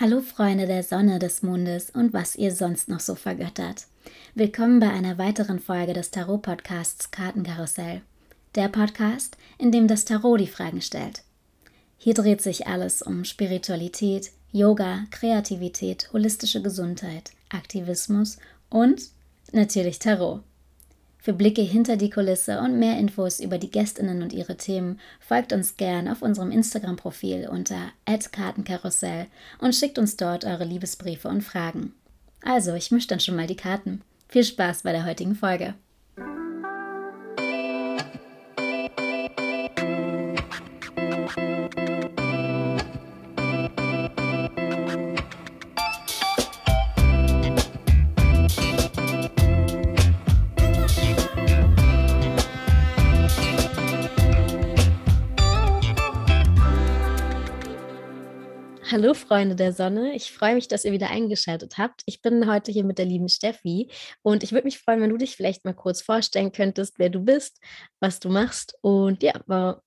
Hallo Freunde der Sonne, des Mondes und was ihr sonst noch so vergöttert. Willkommen bei einer weiteren Folge des Tarot-Podcasts Kartenkarussell. Der Podcast, in dem das Tarot die Fragen stellt. Hier dreht sich alles um Spiritualität, Yoga, Kreativität, holistische Gesundheit, Aktivismus und natürlich Tarot. Für Blicke hinter die Kulisse und mehr Infos über die Gästinnen und ihre Themen folgt uns gern auf unserem Instagram-Profil unter @kartenkarussell und schickt uns dort eure Liebesbriefe und Fragen. Also, ich mische dann schon mal die Karten. Viel Spaß bei der heutigen Folge. Hallo Freunde der Sonne, ich freue mich, dass ihr wieder eingeschaltet habt. Ich bin heute hier mit der lieben Steffi und ich würde mich freuen, wenn du dich vielleicht mal kurz vorstellen könntest, wer du bist, was du machst und ja,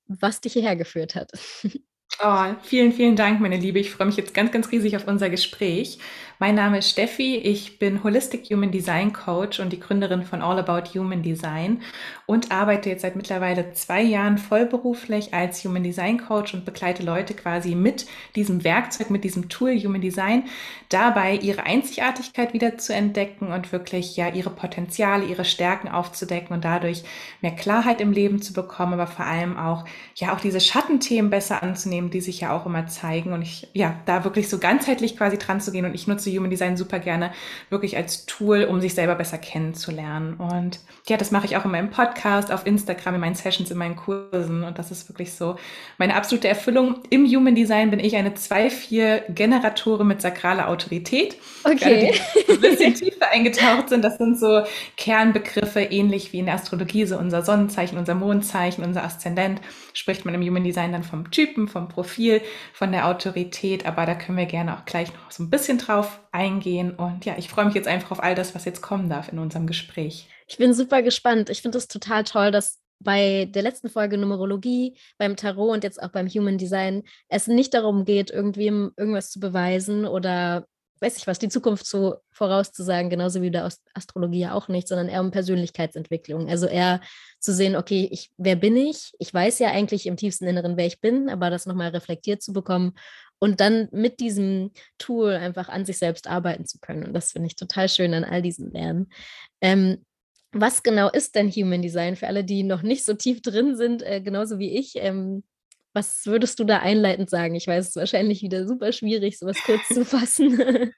was dich hierher geführt hat. Oh, vielen, vielen Dank, meine Liebe. Ich freue mich jetzt ganz, ganz riesig auf unser Gespräch. Mein Name ist Steffi. Ich bin Holistic Human Design Coach und die Gründerin von All About Human Design und arbeite jetzt seit mittlerweile zwei Jahren vollberuflich als Human Design Coach und begleite Leute quasi mit diesem Werkzeug, mit diesem Tool Human Design dabei, ihre Einzigartigkeit wieder zu entdecken und wirklich ja ihre Potenziale, ihre Stärken aufzudecken und dadurch mehr Klarheit im Leben zu bekommen, aber vor allem auch ja auch diese Schattenthemen besser anzunehmen Themen, die sich ja auch immer zeigen. Und ich, ja, da wirklich so ganzheitlich quasi dran zu gehen. Und ich nutze Human Design super gerne wirklich als Tool, um sich selber besser kennenzulernen. Und ja, das mache ich auch in meinem Podcast, auf Instagram, in meinen Sessions, in meinen Kursen. Und das ist wirklich so meine absolute Erfüllung. Im Human Design bin ich eine 2-4-Generatorin mit sakraler Autorität. Okay. Die ein bisschen tiefer eingetaucht sind. Das sind so Kernbegriffe, ähnlich wie in der Astrologie, so unser Sonnenzeichen, unser Mondzeichen, unser Aszendent. Spricht man im Human Design dann vom Typen, vom Profil, von der Autorität, aber da können wir gerne auch gleich noch so ein bisschen drauf eingehen. Und ja, ich freue mich jetzt einfach auf all das, was jetzt kommen darf in unserem Gespräch. Ich bin super gespannt. Ich finde es total toll, dass bei der letzten Folge Numerologie, beim Tarot und jetzt auch beim Human Design es nicht darum geht, irgendwem irgendwas zu beweisen oder weiß ich was, die Zukunft so vorauszusagen, genauso wie der Astrologie ja auch nicht, sondern eher um Persönlichkeitsentwicklung. Also eher zu sehen, okay, ich, wer bin ich? Ich weiß ja eigentlich im tiefsten Inneren, wer ich bin, aber das nochmal reflektiert zu bekommen und dann mit diesem Tool einfach an sich selbst arbeiten zu können. Und das finde ich total schön an all diesen Lernen. Ähm, was genau ist denn Human Design für alle, die noch nicht so tief drin sind, äh, genauso wie ich? Ähm, was würdest du da einleitend sagen? Ich weiß, es ist wahrscheinlich wieder super schwierig, sowas kurz zu fassen.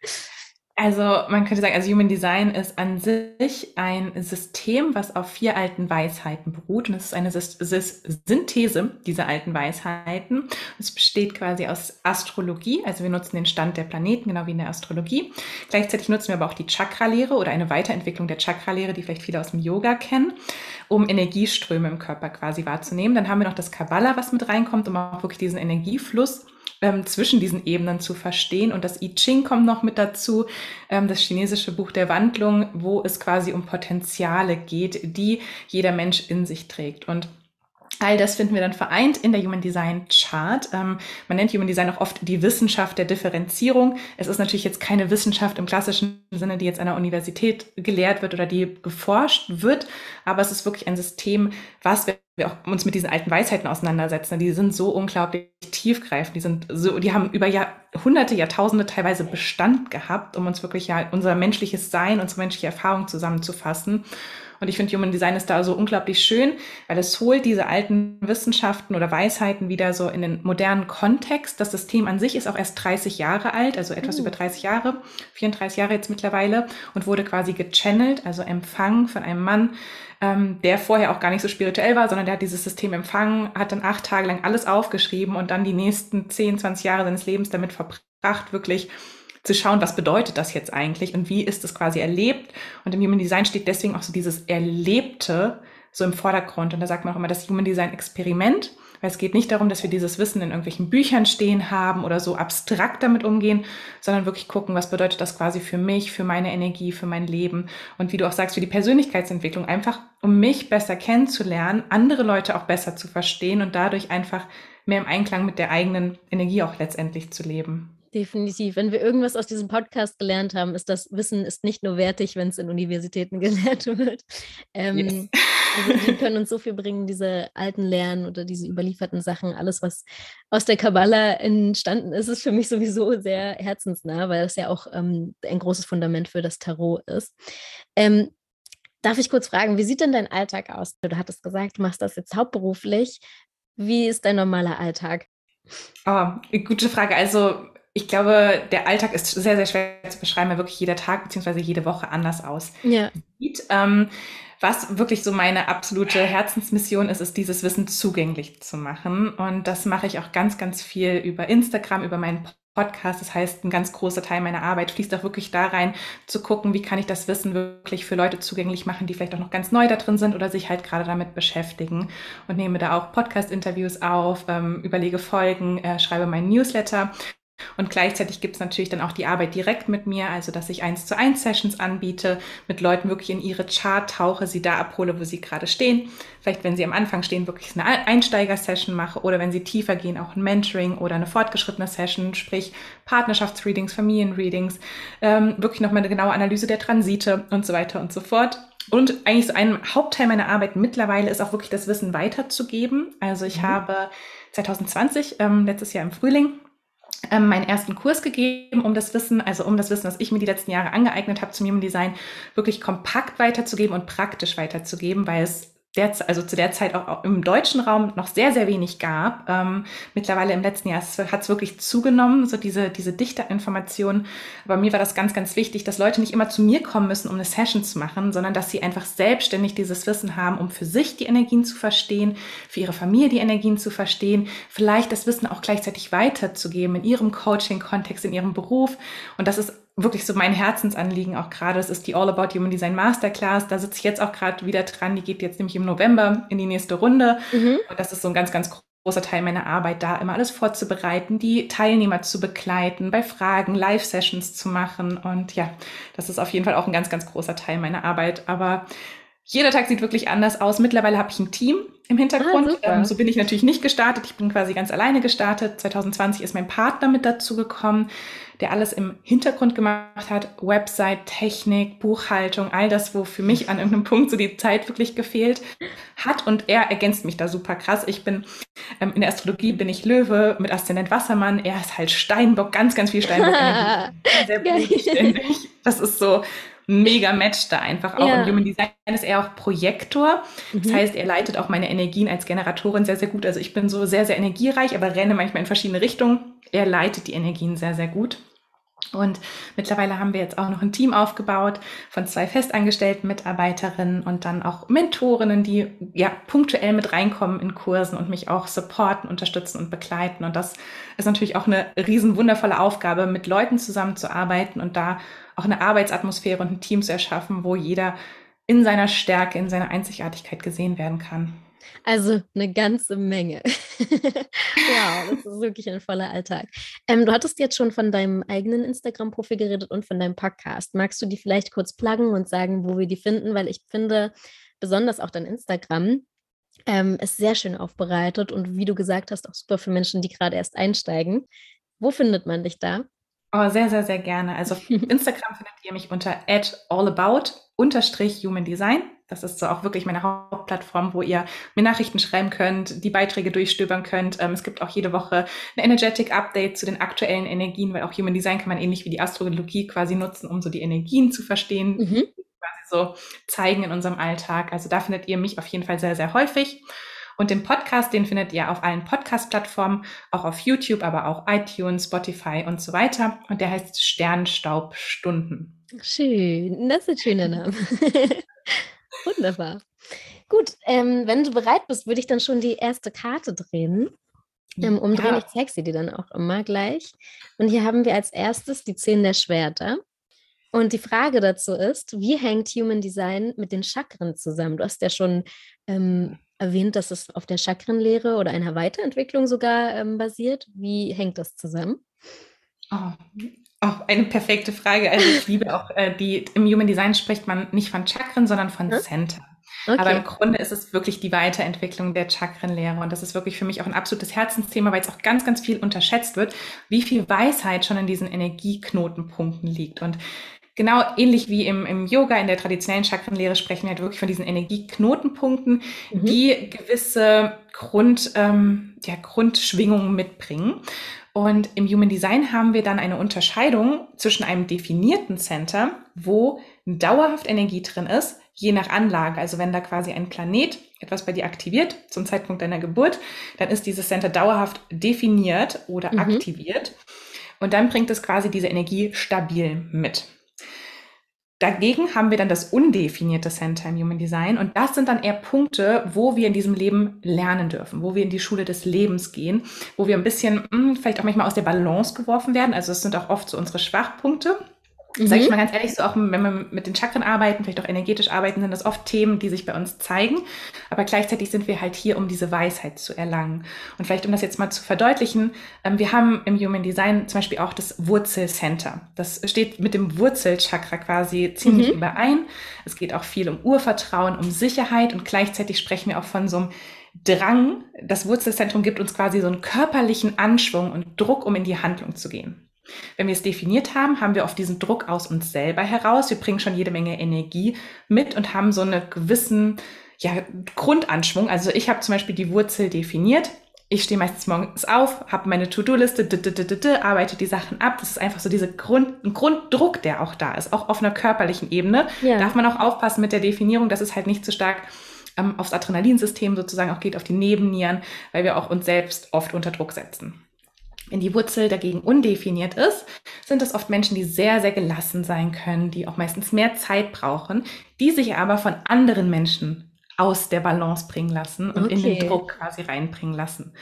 Also man könnte sagen, also Human Design ist an sich ein System, was auf vier alten Weisheiten beruht. Und es ist eine Synthese dieser alten Weisheiten. Es besteht quasi aus Astrologie, also wir nutzen den Stand der Planeten, genau wie in der Astrologie. Gleichzeitig nutzen wir aber auch die Chakra-Lehre oder eine Weiterentwicklung der Chakra-Lehre, die vielleicht viele aus dem Yoga kennen, um Energieströme im Körper quasi wahrzunehmen. Dann haben wir noch das Kabbalah, was mit reinkommt, um auch wirklich diesen Energiefluss ähm, zwischen diesen Ebenen zu verstehen. Und das I Ching kommt noch mit dazu, ähm, das chinesische Buch der Wandlung, wo es quasi um Potenziale geht, die jeder Mensch in sich trägt. Und All das finden wir dann vereint in der Human Design Chart. Ähm, man nennt Human Design auch oft die Wissenschaft der Differenzierung. Es ist natürlich jetzt keine Wissenschaft im klassischen Sinne, die jetzt an der Universität gelehrt wird oder die geforscht wird, aber es ist wirklich ein System, was wir auch uns mit diesen alten Weisheiten auseinandersetzen. Die sind so unglaublich tiefgreifend. Die sind so, die haben über Jahrhunderte, Jahrtausende teilweise Bestand gehabt, um uns wirklich ja unser menschliches Sein, unsere menschliche Erfahrung zusammenzufassen. Und ich finde, Human Design ist da so unglaublich schön, weil es holt diese alten Wissenschaften oder Weisheiten wieder so in den modernen Kontext. Das System an sich ist auch erst 30 Jahre alt, also etwas mhm. über 30 Jahre, 34 Jahre jetzt mittlerweile und wurde quasi gechannelt, also empfangen von einem Mann, ähm, der vorher auch gar nicht so spirituell war, sondern der hat dieses System empfangen, hat dann acht Tage lang alles aufgeschrieben und dann die nächsten 10, 20 Jahre seines Lebens damit verbracht, wirklich zu schauen, was bedeutet das jetzt eigentlich und wie ist es quasi erlebt. Und im Human Design steht deswegen auch so dieses Erlebte so im Vordergrund. Und da sagt man auch immer das Human Design Experiment, weil es geht nicht darum, dass wir dieses Wissen in irgendwelchen Büchern stehen haben oder so abstrakt damit umgehen, sondern wirklich gucken, was bedeutet das quasi für mich, für meine Energie, für mein Leben und wie du auch sagst, für die Persönlichkeitsentwicklung, einfach um mich besser kennenzulernen, andere Leute auch besser zu verstehen und dadurch einfach mehr im Einklang mit der eigenen Energie auch letztendlich zu leben. Definitiv. Wenn wir irgendwas aus diesem Podcast gelernt haben, ist das Wissen ist nicht nur wertig, wenn es in Universitäten gelehrt wird. Ähm, yes. also die können uns so viel bringen, diese alten Lernen oder diese überlieferten Sachen. Alles, was aus der Kabbala entstanden ist, ist für mich sowieso sehr herzensnah, weil es ja auch ähm, ein großes Fundament für das Tarot ist. Ähm, darf ich kurz fragen, wie sieht denn dein Alltag aus? Du hattest gesagt, du machst das jetzt hauptberuflich. Wie ist dein normaler Alltag? Oh, gute Frage. Also ich glaube, der Alltag ist sehr, sehr schwer zu beschreiben, weil wirklich jeder Tag bzw. jede Woche anders aussieht. Ja. Ähm, was wirklich so meine absolute Herzensmission ist, ist dieses Wissen zugänglich zu machen. Und das mache ich auch ganz, ganz viel über Instagram, über meinen Podcast. Das heißt, ein ganz großer Teil meiner Arbeit fließt auch wirklich da rein, zu gucken, wie kann ich das Wissen wirklich für Leute zugänglich machen, die vielleicht auch noch ganz neu da drin sind oder sich halt gerade damit beschäftigen. Und nehme da auch Podcast-Interviews auf, ähm, überlege Folgen, äh, schreibe meinen Newsletter und gleichzeitig gibt es natürlich dann auch die Arbeit direkt mit mir, also dass ich eins zu eins Sessions anbiete, mit Leuten wirklich in ihre Chart tauche, sie da abhole, wo sie gerade stehen. Vielleicht, wenn sie am Anfang stehen, wirklich eine Einsteiger-Session mache oder wenn sie tiefer gehen, auch ein Mentoring oder eine fortgeschrittene Session, sprich Partnerschaftsreadings, Familienreadings, ähm, wirklich nochmal eine genaue Analyse der Transite und so weiter und so fort. Und eigentlich so ein Hauptteil meiner Arbeit mittlerweile ist auch wirklich das Wissen weiterzugeben. Also ich mhm. habe 2020, ähm, letztes Jahr im Frühling, meinen ersten Kurs gegeben, um das Wissen, also um das Wissen, was ich mir die letzten Jahre angeeignet habe zum Human Design, wirklich kompakt weiterzugeben und praktisch weiterzugeben, weil es der, also zu der Zeit auch im deutschen Raum noch sehr, sehr wenig gab. Ähm, mittlerweile im letzten Jahr hat es wirklich zugenommen, so diese, diese dichte Information. Aber mir war das ganz, ganz wichtig, dass Leute nicht immer zu mir kommen müssen, um eine Session zu machen, sondern dass sie einfach selbstständig dieses Wissen haben, um für sich die Energien zu verstehen, für ihre Familie die Energien zu verstehen, vielleicht das Wissen auch gleichzeitig weiterzugeben in ihrem Coaching-Kontext, in ihrem Beruf. Und das ist wirklich so mein Herzensanliegen auch gerade. Das ist die All About Human Design Masterclass. Da sitze ich jetzt auch gerade wieder dran. Die geht jetzt nämlich im November in die nächste Runde. Mhm. Und das ist so ein ganz, ganz großer Teil meiner Arbeit, da immer alles vorzubereiten, die Teilnehmer zu begleiten, bei Fragen Live-Sessions zu machen. Und ja, das ist auf jeden Fall auch ein ganz, ganz großer Teil meiner Arbeit. Aber jeder Tag sieht wirklich anders aus. Mittlerweile habe ich ein Team im Hintergrund. Ah, ähm, so bin ich natürlich nicht gestartet. Ich bin quasi ganz alleine gestartet. 2020 ist mein Partner mit dazu gekommen der alles im Hintergrund gemacht hat, Website, Technik, Buchhaltung, all das, wo für mich an irgendeinem Punkt so die Zeit wirklich gefehlt hat. Und er ergänzt mich da super krass. Ich bin ähm, in der Astrologie bin ich Löwe mit Aszendent Wassermann. Er ist halt Steinbock, ganz, ganz viel Steinbock. sehr bodenständig. Das ist so mega Match da einfach auch. Ja. Und Human Design ist er auch Projektor. Das mhm. heißt, er leitet auch meine Energien als Generatorin sehr, sehr gut. Also ich bin so sehr, sehr energiereich, aber renne manchmal in verschiedene Richtungen. Er leitet die Energien sehr, sehr gut. Und mittlerweile haben wir jetzt auch noch ein Team aufgebaut von zwei festangestellten Mitarbeiterinnen und dann auch Mentorinnen, die ja punktuell mit reinkommen in Kursen und mich auch supporten, unterstützen und begleiten. Und das ist natürlich auch eine riesen wundervolle Aufgabe, mit Leuten zusammenzuarbeiten und da auch eine Arbeitsatmosphäre und ein Team zu erschaffen, wo jeder in seiner Stärke, in seiner Einzigartigkeit gesehen werden kann. Also eine ganze Menge. wow, das ist wirklich ein voller Alltag. Ähm, du hattest jetzt schon von deinem eigenen Instagram-Profil geredet und von deinem Podcast. Magst du die vielleicht kurz pluggen und sagen, wo wir die finden? Weil ich finde, besonders auch dein Instagram ähm, ist sehr schön aufbereitet und wie du gesagt hast, auch super für Menschen, die gerade erst einsteigen. Wo findet man dich da? Oh, sehr, sehr, sehr gerne. Also auf Instagram findet ihr mich unter allabout unterstrich Human Design. Das ist so auch wirklich meine Hauptplattform, wo ihr mir Nachrichten schreiben könnt, die Beiträge durchstöbern könnt. Ähm, es gibt auch jede Woche ein Energetic Update zu den aktuellen Energien, weil auch Human Design kann man ähnlich wie die Astrologie quasi nutzen, um so die Energien zu verstehen, mhm. quasi so zeigen in unserem Alltag. Also da findet ihr mich auf jeden Fall sehr, sehr häufig. Und den Podcast, den findet ihr auf allen Podcast-Plattformen, auch auf YouTube, aber auch iTunes, Spotify und so weiter. Und der heißt Sternstaubstunden. Schön, das ist ein schöner Name. Wunderbar. Gut, ähm, wenn du bereit bist, würde ich dann schon die erste Karte drehen. Ähm, umdrehen, ja. ich zeige sie dir dann auch immer gleich. Und hier haben wir als erstes die Zehn der Schwerter. Und die Frage dazu ist, wie hängt Human Design mit den Chakren zusammen? Du hast ja schon ähm, erwähnt, dass es auf der Chakrenlehre oder einer Weiterentwicklung sogar ähm, basiert. Wie hängt das zusammen? Oh, auch eine perfekte Frage. Also ich liebe auch äh, die, im Human Design spricht man nicht von Chakren, sondern von hm? Center. Okay. Aber im Grunde ist es wirklich die Weiterentwicklung der Chakrenlehre. Und das ist wirklich für mich auch ein absolutes Herzensthema, weil es auch ganz, ganz viel unterschätzt wird, wie viel Weisheit schon in diesen Energieknotenpunkten liegt. Und genau ähnlich wie im, im Yoga, in der traditionellen Chakrenlehre sprechen wir halt wirklich von diesen Energieknotenpunkten, mhm. die gewisse Grund, ähm, ja, Grundschwingungen mitbringen. Und im Human Design haben wir dann eine Unterscheidung zwischen einem definierten Center, wo dauerhaft Energie drin ist, je nach Anlage. Also wenn da quasi ein Planet etwas bei dir aktiviert zum Zeitpunkt deiner Geburt, dann ist dieses Center dauerhaft definiert oder mhm. aktiviert. Und dann bringt es quasi diese Energie stabil mit. Dagegen haben wir dann das undefinierte im Human Design und das sind dann eher Punkte, wo wir in diesem Leben lernen dürfen, wo wir in die Schule des Lebens gehen, wo wir ein bisschen mh, hm, vielleicht auch manchmal aus der Balance geworfen werden. Also es sind auch oft so unsere Schwachpunkte. Mhm. Sag ich mal ganz ehrlich, so auch wenn wir mit den Chakren arbeiten, vielleicht auch energetisch arbeiten, sind das oft Themen, die sich bei uns zeigen. Aber gleichzeitig sind wir halt hier, um diese Weisheit zu erlangen. Und vielleicht, um das jetzt mal zu verdeutlichen, ähm, wir haben im Human Design zum Beispiel auch das Wurzelcenter. Das steht mit dem Wurzelchakra quasi ziemlich mhm. überein. Es geht auch viel um Urvertrauen, um Sicherheit und gleichzeitig sprechen wir auch von so einem Drang. Das Wurzelzentrum gibt uns quasi so einen körperlichen Anschwung und Druck, um in die Handlung zu gehen. Wenn wir es definiert haben, haben wir oft diesen Druck aus uns selber heraus. Wir bringen schon jede Menge Energie mit und haben so einen gewissen ja, Grundanschwung. Also ich habe zum Beispiel die Wurzel definiert. Ich stehe meistens morgens auf, habe meine To-Do-Liste, arbeite die Sachen ab. Das ist einfach so dieser Grund, ein Grunddruck, der auch da ist, auch auf einer körperlichen Ebene. Ja. Darf man auch aufpassen mit der Definierung, dass es halt nicht zu so stark ähm, aufs Adrenalinsystem sozusagen auch geht, auf die Nebennieren, weil wir auch uns selbst oft unter Druck setzen. Wenn die Wurzel dagegen undefiniert ist, sind es oft Menschen, die sehr, sehr gelassen sein können, die auch meistens mehr Zeit brauchen, die sich aber von anderen Menschen aus der Balance bringen lassen und okay. in den Druck quasi reinbringen lassen.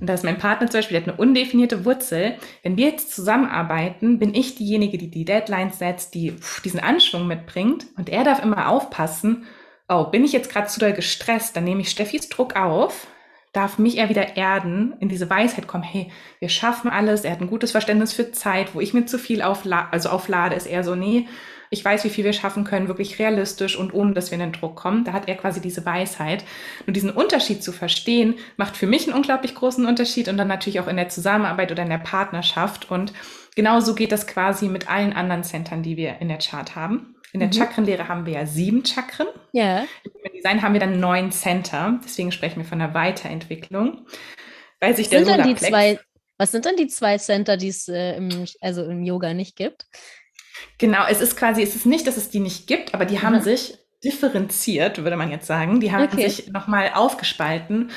Und da ist mein Partner zum Beispiel, der hat eine undefinierte Wurzel. Wenn wir jetzt zusammenarbeiten, bin ich diejenige, die die Deadlines setzt, die diesen Anschwung mitbringt. Und er darf immer aufpassen, oh, bin ich jetzt gerade zu doll gestresst, dann nehme ich Steffis Druck auf, darf mich er wieder erden, in diese Weisheit kommen, hey, wir schaffen alles, er hat ein gutes Verständnis für Zeit, wo ich mir zu viel aufla also auflade, ist er so, nee, ich weiß, wie viel wir schaffen können, wirklich realistisch und ohne, dass wir in den Druck kommen. Da hat er quasi diese Weisheit. Nur diesen Unterschied zu verstehen, macht für mich einen unglaublich großen Unterschied und dann natürlich auch in der Zusammenarbeit oder in der Partnerschaft. Und genauso geht das quasi mit allen anderen Centern, die wir in der Chart haben. In der mhm. Chakrenlehre haben wir ja sieben Chakren. Ja. Im Design haben wir dann neun Center. Deswegen sprechen wir von der Weiterentwicklung. Weil sich der dann die zwei, Was sind dann die zwei Center, die es äh, im, also im Yoga nicht gibt? Genau, es ist quasi, es ist nicht, dass es die nicht gibt, aber die mhm. haben sich differenziert, würde man jetzt sagen. Die haben okay. sich nochmal aufgespalten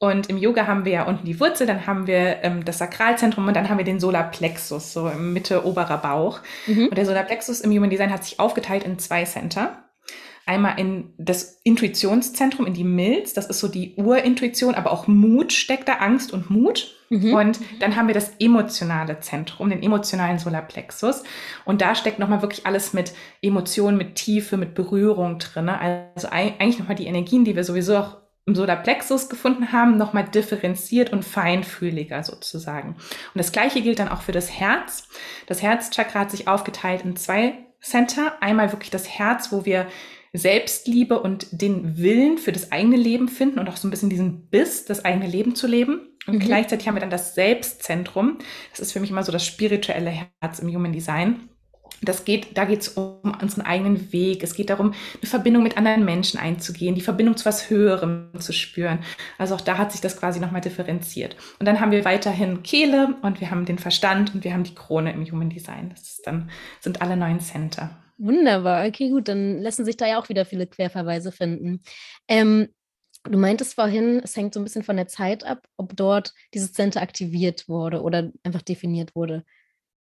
und im Yoga haben wir ja unten die Wurzel, dann haben wir ähm, das Sakralzentrum und dann haben wir den Solarplexus, so im Mitte oberer Bauch. Mhm. Und der Solarplexus im Human Design hat sich aufgeteilt in zwei Center. Einmal in das Intuitionszentrum, in die Milz, das ist so die Urintuition, aber auch Mut steckt da, Angst und Mut. Mhm. Und dann haben wir das emotionale Zentrum, den emotionalen Solarplexus. Und da steckt nochmal wirklich alles mit Emotionen, mit Tiefe, mit Berührung drin. Also eigentlich nochmal die Energien, die wir sowieso auch im Solarplexus gefunden haben, nochmal differenziert und feinfühliger sozusagen. Und das gleiche gilt dann auch für das Herz. Das Herzchakra hat sich aufgeteilt in zwei Center. Einmal wirklich das Herz, wo wir Selbstliebe und den Willen für das eigene Leben finden und auch so ein bisschen diesen Biss, das eigene Leben zu leben. Und mhm. gleichzeitig haben wir dann das Selbstzentrum. Das ist für mich immer so das spirituelle Herz im Human Design. Das geht, da geht es um unseren eigenen Weg. Es geht darum, eine Verbindung mit anderen Menschen einzugehen, die Verbindung zu was Höherem zu spüren. Also auch da hat sich das quasi nochmal differenziert. Und dann haben wir weiterhin Kehle und wir haben den Verstand und wir haben die Krone im Human Design. Das dann, sind alle neun Center. Wunderbar. Okay, gut, dann lassen sich da ja auch wieder viele Querverweise finden. Ähm, du meintest vorhin, es hängt so ein bisschen von der Zeit ab, ob dort dieses Center aktiviert wurde oder einfach definiert wurde.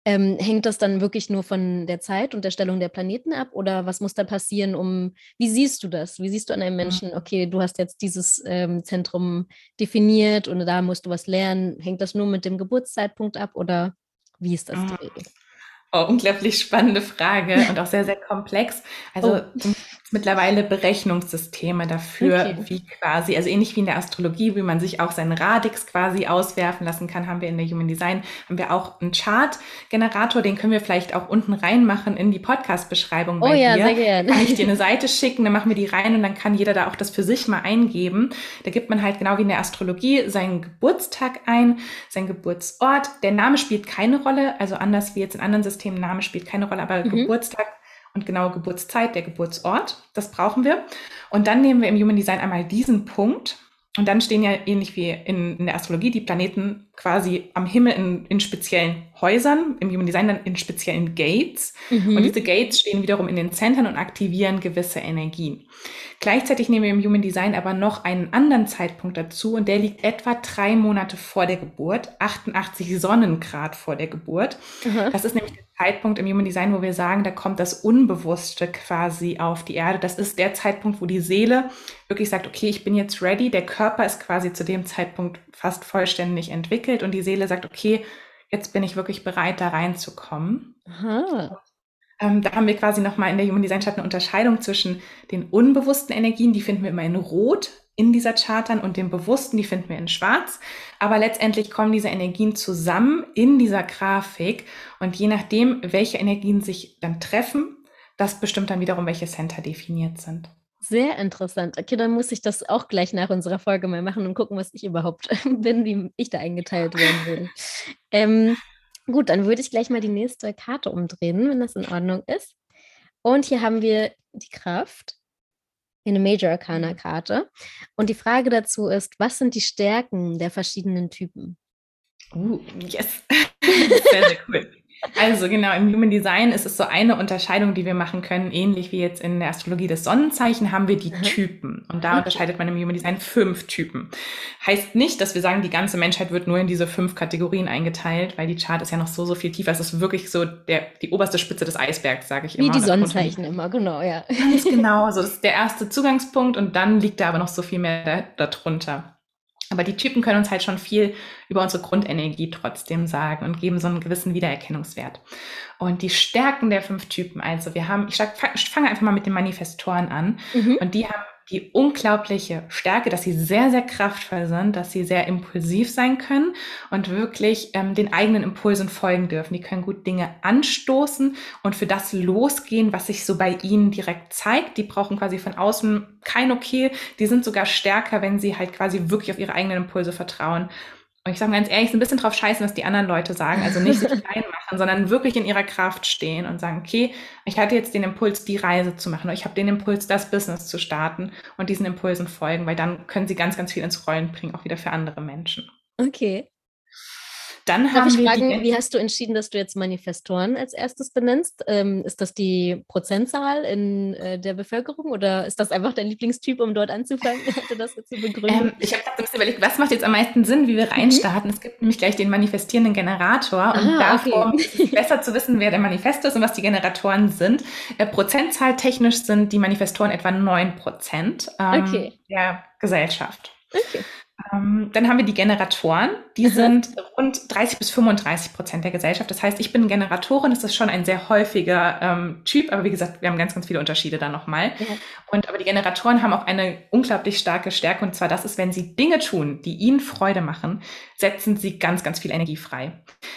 Ähm, hängt das dann wirklich nur von der Zeit und der Stellung der Planeten ab oder was muss da passieren, um, wie siehst du das? Wie siehst du an einem Menschen, okay, du hast jetzt dieses ähm, Zentrum definiert und da musst du was lernen. Hängt das nur mit dem Geburtszeitpunkt ab oder wie ist das? Oh, unglaublich spannende Frage und auch sehr, sehr komplex. Also oh. mittlerweile Berechnungssysteme dafür, okay. wie quasi, also ähnlich wie in der Astrologie, wie man sich auch seinen Radix quasi auswerfen lassen kann, haben wir in der Human Design, haben wir auch einen Chart-Generator, den können wir vielleicht auch unten reinmachen in die Podcast-Beschreibung oh ja, dir. sehr gerne. Kann ich dir eine Seite schicken, dann machen wir die rein und dann kann jeder da auch das für sich mal eingeben. Da gibt man halt genau wie in der Astrologie seinen Geburtstag ein, seinen Geburtsort. Der Name spielt keine Rolle, also anders wie jetzt in anderen Systemen, Name spielt keine Rolle, aber mhm. Geburtstag und genaue Geburtszeit, der Geburtsort. Das brauchen wir. Und dann nehmen wir im Human Design einmal diesen Punkt. Und dann stehen ja ähnlich wie in, in der Astrologie die Planeten quasi am Himmel in, in, speziellen Häusern, im Human Design dann in speziellen Gates. Mhm. Und diese Gates stehen wiederum in den Zentren und aktivieren gewisse Energien. Gleichzeitig nehmen wir im Human Design aber noch einen anderen Zeitpunkt dazu und der liegt etwa drei Monate vor der Geburt, 88 Sonnengrad vor der Geburt. Mhm. Das ist nämlich der Zeitpunkt im Human Design, wo wir sagen, da kommt das Unbewusste quasi auf die Erde. Das ist der Zeitpunkt, wo die Seele wirklich sagt, okay, ich bin jetzt ready. Der Körper ist quasi zu dem Zeitpunkt fast vollständig entwickelt und die Seele sagt, okay, jetzt bin ich wirklich bereit, da reinzukommen. Ähm, da haben wir quasi nochmal in der Human Design Chart eine Unterscheidung zwischen den unbewussten Energien, die finden wir immer in Rot in dieser Chart dann, und den bewussten, die finden wir in Schwarz. Aber letztendlich kommen diese Energien zusammen in dieser Grafik und je nachdem, welche Energien sich dann treffen, das bestimmt dann wiederum, welche Center definiert sind. Sehr interessant. Okay, dann muss ich das auch gleich nach unserer Folge mal machen und gucken, was ich überhaupt bin, wie ich da eingeteilt werden will. Ähm, Gut, dann würde ich gleich mal die nächste Karte umdrehen, wenn das in Ordnung ist. Und hier haben wir die Kraft, eine Major Arcana mhm. Karte. Und die Frage dazu ist, was sind die Stärken der verschiedenen Typen? Uh, yes. sehr, sehr cool. Also genau, im Human Design ist es so eine Unterscheidung, die wir machen können, ähnlich wie jetzt in der Astrologie des Sonnenzeichen haben wir die mhm. Typen. Und da okay. unterscheidet man im Human Design fünf Typen. Heißt nicht, dass wir sagen, die ganze Menschheit wird nur in diese fünf Kategorien eingeteilt, weil die Chart ist ja noch so, so viel tiefer. Es ist wirklich so der, die oberste Spitze des Eisbergs, sage ich immer. Wie die Sonnenzeichen immer, genau, ja. Ganz genau, so das ist der erste Zugangspunkt und dann liegt da aber noch so viel mehr darunter. Aber die Typen können uns halt schon viel über unsere Grundenergie trotzdem sagen und geben so einen gewissen Wiedererkennungswert. Und die Stärken der fünf Typen, also wir haben, ich fange einfach mal mit den Manifestoren an. Mhm. Und die haben die unglaubliche Stärke, dass sie sehr, sehr kraftvoll sind, dass sie sehr impulsiv sein können und wirklich ähm, den eigenen Impulsen folgen dürfen. Die können gut Dinge anstoßen und für das losgehen, was sich so bei ihnen direkt zeigt. Die brauchen quasi von außen kein Okay. Die sind sogar stärker, wenn sie halt quasi wirklich auf ihre eigenen Impulse vertrauen und ich sage ganz ehrlich, so ein bisschen drauf scheißen, was die anderen Leute sagen. Also nicht sich klein machen, sondern wirklich in ihrer Kraft stehen und sagen, okay, ich hatte jetzt den Impuls, die Reise zu machen. Oder ich habe den Impuls, das Business zu starten und diesen Impulsen folgen, weil dann können sie ganz, ganz viel ins Rollen bringen, auch wieder für andere Menschen. Okay. Dann Darf haben ich wir fragen, wie hast du entschieden, dass du jetzt Manifestoren als erstes benennst? Ähm, ist das die Prozentzahl in äh, der Bevölkerung oder ist das einfach dein Lieblingstyp, um dort anzufangen? Hatte das jetzt zu begründen? Ähm, ich habe ein bisschen überlegt, was macht jetzt am meisten Sinn, wie wir mhm. reinstarten? Mhm. Es gibt nämlich gleich den manifestierenden Generator und Aha, davor okay. ist es besser zu wissen, wer der Manifesto ist und was die Generatoren sind. Äh, Prozentzahl technisch sind die Manifestoren etwa 9 Prozent ähm, okay. der Gesellschaft. Okay. Ähm, dann haben wir die Generatoren, die mhm. sind rund 30 bis 35 Prozent der Gesellschaft. Das heißt, ich bin Generatorin, das ist schon ein sehr häufiger ähm, Typ, aber wie gesagt, wir haben ganz, ganz viele Unterschiede da nochmal. Mhm. Und aber die Generatoren haben auch eine unglaublich starke Stärke und zwar das ist, wenn sie Dinge tun, die ihnen Freude machen, setzen sie ganz, ganz viel Energie frei.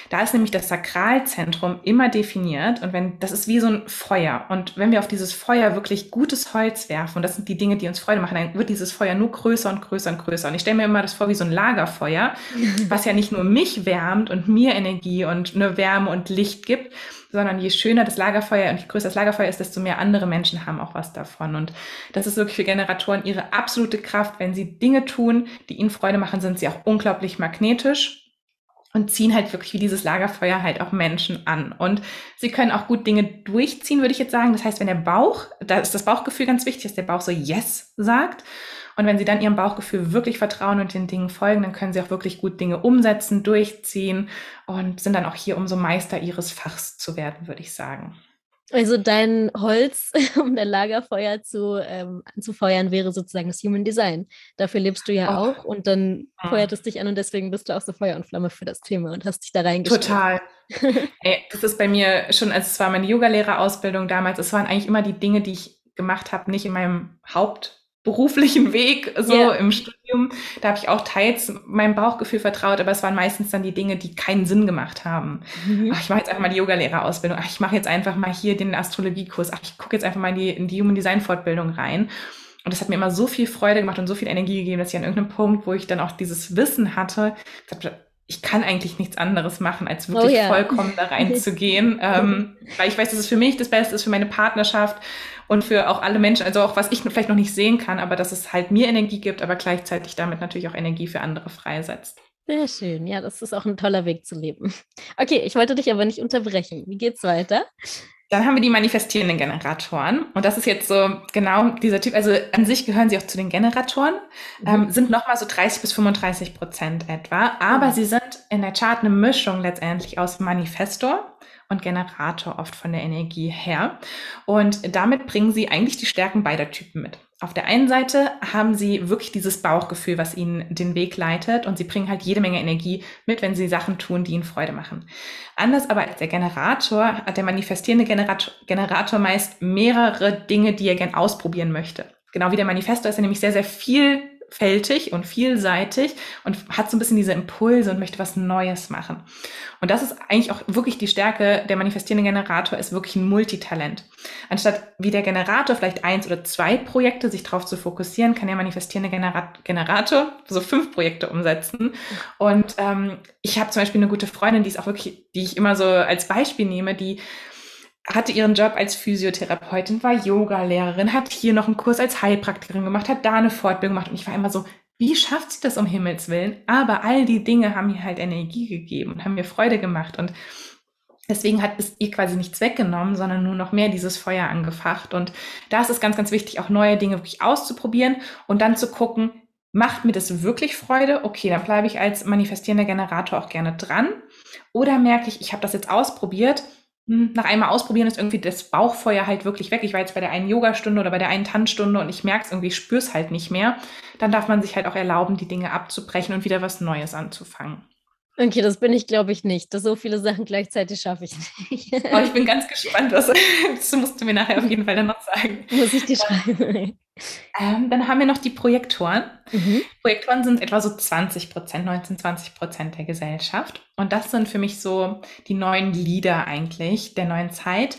Da ist nämlich das Sakralzentrum immer definiert und wenn das ist wie so ein Feuer und wenn wir auf dieses Feuer wirklich gutes Holz werfen und das sind die Dinge, die uns Freude machen, dann wird dieses Feuer nur größer und größer und größer. Und ich stelle mir immer das vor wie so ein Lagerfeuer, was ja nicht nur mich wärmt und mir Energie und eine Wärme und Licht gibt, sondern je schöner das Lagerfeuer und je größer das Lagerfeuer ist, desto mehr andere Menschen haben auch was davon. Und das ist wirklich für Generatoren ihre absolute Kraft. Wenn sie Dinge tun, die ihnen Freude machen, sind sie auch unglaublich magnetisch und ziehen halt wirklich wie dieses Lagerfeuer halt auch Menschen an. Und sie können auch gut Dinge durchziehen, würde ich jetzt sagen. Das heißt, wenn der Bauch, da ist das Bauchgefühl ganz wichtig, dass der Bauch so Yes sagt. Und wenn sie dann ihrem Bauchgefühl wirklich vertrauen und den Dingen folgen, dann können sie auch wirklich gut Dinge umsetzen, durchziehen und sind dann auch hier, um so Meister ihres Fachs zu werden, würde ich sagen. Also dein Holz, um dein Lagerfeuer zu, ähm, anzufeuern, wäre sozusagen das Human Design. Dafür lebst du ja oh. auch und dann mhm. feuert es dich an und deswegen bist du auch so Feuer und Flamme für das Thema und hast dich da reingestellt. Total. Ey, das ist bei mir schon, als es war meine Yogalehrerausbildung damals, es waren eigentlich immer die Dinge, die ich gemacht habe, nicht in meinem hauptberuflichen Weg, so yeah. im Studium. Da habe ich auch teils meinem Bauchgefühl vertraut, aber es waren meistens dann die Dinge, die keinen Sinn gemacht haben. Mhm. Ach, ich mache jetzt einfach mal die Yogalehrerausbildung. Ach, ich mache jetzt einfach mal hier den Astrologiekurs. Ach, ich gucke jetzt einfach mal in die, in die Human Design Fortbildung rein. Und das hat mir immer so viel Freude gemacht und so viel Energie gegeben, dass ich an irgendeinem Punkt, wo ich dann auch dieses Wissen hatte, gesagt ich kann eigentlich nichts anderes machen, als oh wirklich oh, yeah. vollkommen da reinzugehen. ähm, weil ich weiß, dass es für mich das Beste ist, für meine Partnerschaft und für auch alle Menschen, also auch was ich vielleicht noch nicht sehen kann, aber dass es halt mir Energie gibt, aber gleichzeitig damit natürlich auch Energie für andere freisetzt. Sehr schön. Ja, das ist auch ein toller Weg zu leben. Okay, ich wollte dich aber nicht unterbrechen. Wie geht's weiter? Dann haben wir die manifestierenden Generatoren. Und das ist jetzt so genau dieser Typ. Also an sich gehören sie auch zu den Generatoren, mhm. ähm, sind nochmal so 30 bis 35 Prozent etwa. Aber mhm. sie sind in der Chart eine Mischung letztendlich aus Manifestor und Generator oft von der Energie her. Und damit bringen sie eigentlich die Stärken beider Typen mit. Auf der einen Seite haben sie wirklich dieses Bauchgefühl, was ihnen den Weg leitet und sie bringen halt jede Menge Energie mit, wenn sie Sachen tun, die ihnen Freude machen. Anders aber als der Generator hat der manifestierende Generator, Generator meist mehrere Dinge, die er gern ausprobieren möchte. Genau wie der Manifestor ist er nämlich sehr, sehr viel vielfältig und vielseitig und hat so ein bisschen diese Impulse und möchte was Neues machen. Und das ist eigentlich auch wirklich die Stärke. Der manifestierende Generator ist wirklich ein Multitalent. Anstatt wie der Generator vielleicht eins oder zwei Projekte sich darauf zu fokussieren, kann der manifestierende Generat Generator so fünf Projekte umsetzen. Und ähm, ich habe zum Beispiel eine gute Freundin, die ist auch wirklich, die ich immer so als Beispiel nehme, die hatte ihren Job als Physiotherapeutin, war Yoga-Lehrerin, hat hier noch einen Kurs als Heilpraktikerin gemacht, hat da eine Fortbildung gemacht und ich war immer so, wie schafft sie das um Himmels Willen? Aber all die Dinge haben mir halt Energie gegeben und haben mir Freude gemacht und Deswegen hat es ihr quasi nichts weggenommen, sondern nur noch mehr dieses Feuer angefacht. Und da ist es ganz, ganz wichtig, auch neue Dinge wirklich auszuprobieren und dann zu gucken, macht mir das wirklich Freude? Okay, dann bleibe ich als manifestierender Generator auch gerne dran. Oder merke ich, ich habe das jetzt ausprobiert, nach einmal ausprobieren ist irgendwie das Bauchfeuer halt wirklich weg. Ich war jetzt bei der einen Yogastunde oder bei der einen Tanzstunde und ich merke es irgendwie, ich es halt nicht mehr. Dann darf man sich halt auch erlauben, die Dinge abzubrechen und wieder was Neues anzufangen. Okay, das bin ich, glaube ich, nicht. Das so viele Sachen gleichzeitig schaffe ich nicht. Aber ich bin ganz gespannt. Was, das musst du mir nachher auf jeden Fall dann noch sagen. Muss ich dir schreiben. Ähm, dann haben wir noch die Projektoren. Mhm. Projektoren sind etwa so 20 Prozent, 19, 20 Prozent der Gesellschaft. Und das sind für mich so die neuen Lieder eigentlich der neuen Zeit.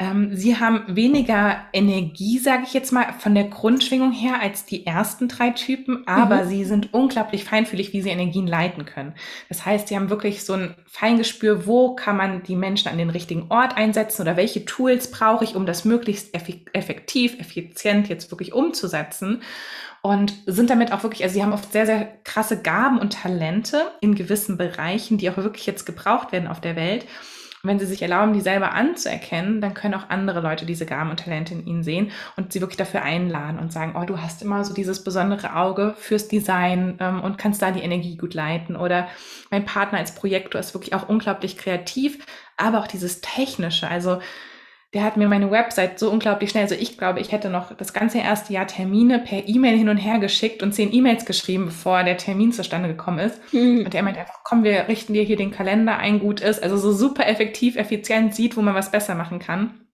Ähm, sie haben weniger Energie, sage ich jetzt mal, von der Grundschwingung her als die ersten drei Typen, aber mhm. sie sind unglaublich feinfühlig, wie sie Energien leiten können. Das heißt, sie haben wirklich so ein Feingespür, wo kann man die Menschen an den richtigen Ort einsetzen oder welche Tools brauche ich, um das möglichst effektiv, effizient jetzt wirklich umzusetzen und sind damit auch wirklich, also sie haben oft sehr, sehr krasse Gaben und Talente in gewissen Bereichen, die auch wirklich jetzt gebraucht werden auf der Welt. Wenn sie sich erlauben, die selber anzuerkennen, dann können auch andere Leute diese Gaben und Talente in ihnen sehen und sie wirklich dafür einladen und sagen, oh, du hast immer so dieses besondere Auge fürs Design ähm, und kannst da die Energie gut leiten. Oder mein Partner als Projektor ist wirklich auch unglaublich kreativ, aber auch dieses Technische. Also der hat mir meine Website so unglaublich schnell, also ich glaube, ich hätte noch das ganze erste Jahr Termine per E-Mail hin und her geschickt und zehn E-Mails geschrieben, bevor der Termin zustande gekommen ist. Mhm. Und er meint einfach, komm, wir richten dir hier den Kalender ein, gut ist. Also so super effektiv, effizient sieht, wo man was besser machen kann.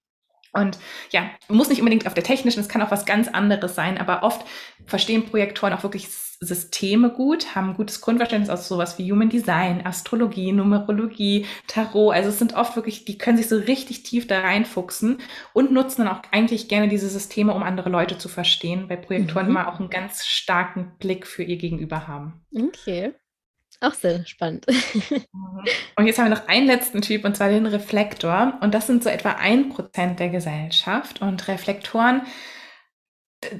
Und ja, muss nicht unbedingt auf der technischen, es kann auch was ganz anderes sein, aber oft verstehen Projektoren auch wirklich Systeme gut, haben gutes Grundverständnis aus sowas wie Human Design, Astrologie, Numerologie, Tarot. Also es sind oft wirklich, die können sich so richtig tief da reinfuchsen und nutzen dann auch eigentlich gerne diese Systeme, um andere Leute zu verstehen, weil Projektoren mhm. immer auch einen ganz starken Blick für ihr Gegenüber haben. Okay. Auch sehr spannend. Mhm. Und jetzt haben wir noch einen letzten Typ, und zwar den Reflektor. Und das sind so etwa ein Prozent der Gesellschaft. Und Reflektoren,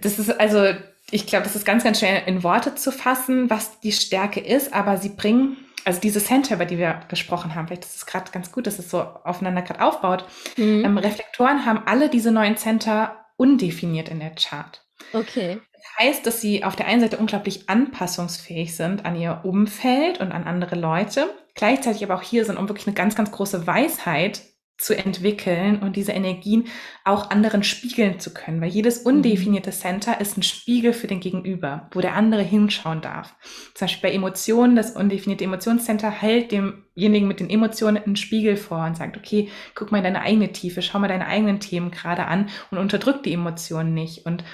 das ist also ich glaube, das ist ganz, ganz schnell in Worte zu fassen, was die Stärke ist, aber sie bringen, also diese Center, über die wir gesprochen haben, vielleicht ist es gerade ganz gut, dass es so aufeinander gerade aufbaut. Mhm. Ähm, Reflektoren haben alle diese neuen Center undefiniert in der Chart. Okay. Das heißt, dass sie auf der einen Seite unglaublich anpassungsfähig sind an ihr Umfeld und an andere Leute, gleichzeitig aber auch hier sind, um wirklich eine ganz, ganz große Weisheit zu entwickeln und diese Energien auch anderen spiegeln zu können, weil jedes mhm. undefinierte Center ist ein Spiegel für den Gegenüber, wo der andere hinschauen darf. Zum Beispiel bei Emotionen, das undefinierte Emotionscenter hält demjenigen mit den Emotionen einen Spiegel vor und sagt, okay, guck mal in deine eigene Tiefe, schau mal deine eigenen Themen gerade an und unterdrück die Emotionen nicht und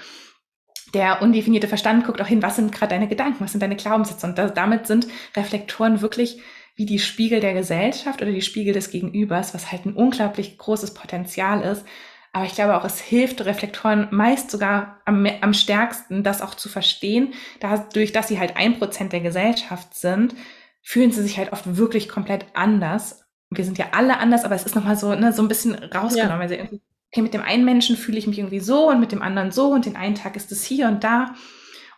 der undefinierte Verstand guckt auch hin, was sind gerade deine Gedanken, was sind deine Glaubenssätze. Und da, damit sind Reflektoren wirklich wie die Spiegel der Gesellschaft oder die Spiegel des Gegenübers, was halt ein unglaublich großes Potenzial ist. Aber ich glaube auch, es hilft Reflektoren meist sogar am, am stärksten, das auch zu verstehen. Dadurch, dass sie halt ein Prozent der Gesellschaft sind, fühlen sie sich halt oft wirklich komplett anders. Wir sind ja alle anders, aber es ist nochmal so, ne, so ein bisschen rausgenommen. Ja. Also okay, mit dem einen Menschen fühle ich mich irgendwie so und mit dem anderen so und den einen Tag ist es hier und da.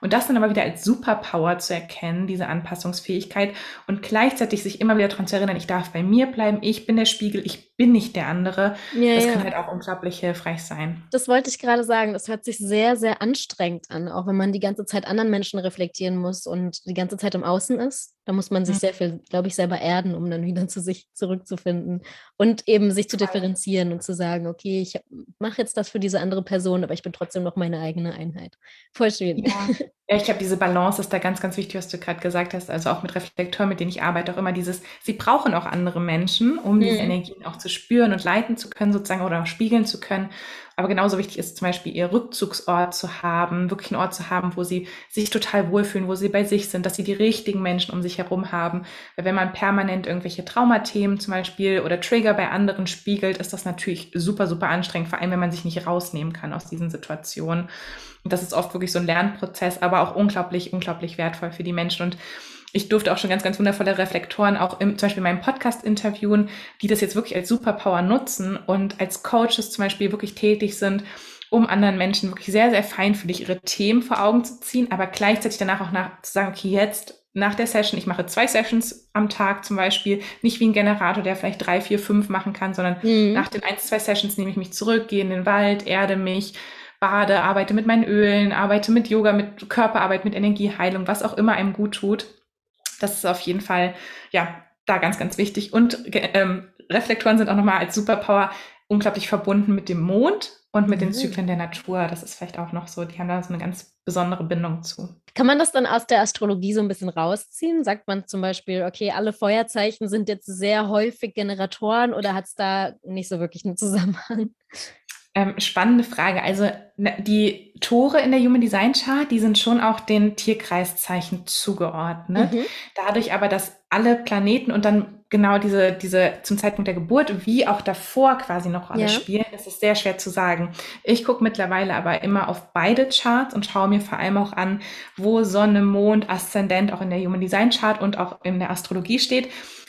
Und das dann aber wieder als Superpower zu erkennen, diese Anpassungsfähigkeit und gleichzeitig sich immer wieder daran zu erinnern, ich darf bei mir bleiben, ich bin der Spiegel, ich bin nicht der andere. Ja, das ja. kann halt auch unglaublich hilfreich sein. Das wollte ich gerade sagen. Das hört sich sehr, sehr anstrengend an, auch wenn man die ganze Zeit anderen Menschen reflektieren muss und die ganze Zeit im Außen ist. Da muss man sich mhm. sehr viel, glaube ich, selber erden, um dann wieder zu sich zurückzufinden und eben sich zu differenzieren und zu sagen, okay, ich mache jetzt das für diese andere Person, aber ich bin trotzdem noch meine eigene Einheit. Voll schön. Ja, ja ich glaube, diese Balance ist da ganz, ganz wichtig, was du gerade gesagt hast. Also auch mit Reflektoren, mit denen ich arbeite, auch immer dieses, sie brauchen auch andere Menschen, um mhm. diese Energien auch zu spüren und leiten zu können, sozusagen, oder spiegeln zu können. Aber genauso wichtig ist zum Beispiel ihr Rückzugsort zu haben, wirklich einen Ort zu haben, wo sie sich total wohlfühlen, wo sie bei sich sind, dass sie die richtigen Menschen um sich herum haben. Weil wenn man permanent irgendwelche Traumathemen zum Beispiel oder Trigger bei anderen spiegelt, ist das natürlich super, super anstrengend, vor allem wenn man sich nicht rausnehmen kann aus diesen Situationen. Und das ist oft wirklich so ein Lernprozess, aber auch unglaublich, unglaublich wertvoll für die Menschen. Und ich durfte auch schon ganz, ganz wundervolle Reflektoren auch im, zum Beispiel in meinem Podcast interviewen, die das jetzt wirklich als Superpower nutzen und als Coaches zum Beispiel wirklich tätig sind, um anderen Menschen wirklich sehr, sehr feinfühlig ihre Themen vor Augen zu ziehen, aber gleichzeitig danach auch nach, zu sagen, okay, jetzt nach der Session, ich mache zwei Sessions am Tag zum Beispiel, nicht wie ein Generator, der vielleicht drei, vier, fünf machen kann, sondern mhm. nach den ein, zwei Sessions nehme ich mich zurück, gehe in den Wald, erde mich, bade, arbeite mit meinen Ölen, arbeite mit Yoga, mit Körperarbeit, mit Energieheilung, was auch immer einem gut tut das ist auf jeden Fall, ja, da ganz, ganz wichtig. Und ähm, Reflektoren sind auch nochmal als Superpower unglaublich verbunden mit dem Mond und mit mhm. den Zyklen der Natur. Das ist vielleicht auch noch so, die haben da so eine ganz besondere Bindung zu. Kann man das dann aus der Astrologie so ein bisschen rausziehen? Sagt man zum Beispiel, okay, alle Feuerzeichen sind jetzt sehr häufig Generatoren oder hat es da nicht so wirklich einen Zusammenhang? Ähm, spannende Frage. Also ne, die Tore in der Human Design Chart, die sind schon auch den Tierkreiszeichen zugeordnet. Mhm. Dadurch aber, dass alle Planeten und dann genau diese, diese zum Zeitpunkt der Geburt wie auch davor quasi noch Rolle ja. spielen, ist es sehr schwer zu sagen. Ich gucke mittlerweile aber immer auf beide Charts und schaue mir vor allem auch an, wo Sonne, Mond, Aszendent auch in der Human Design Chart und auch in der Astrologie steht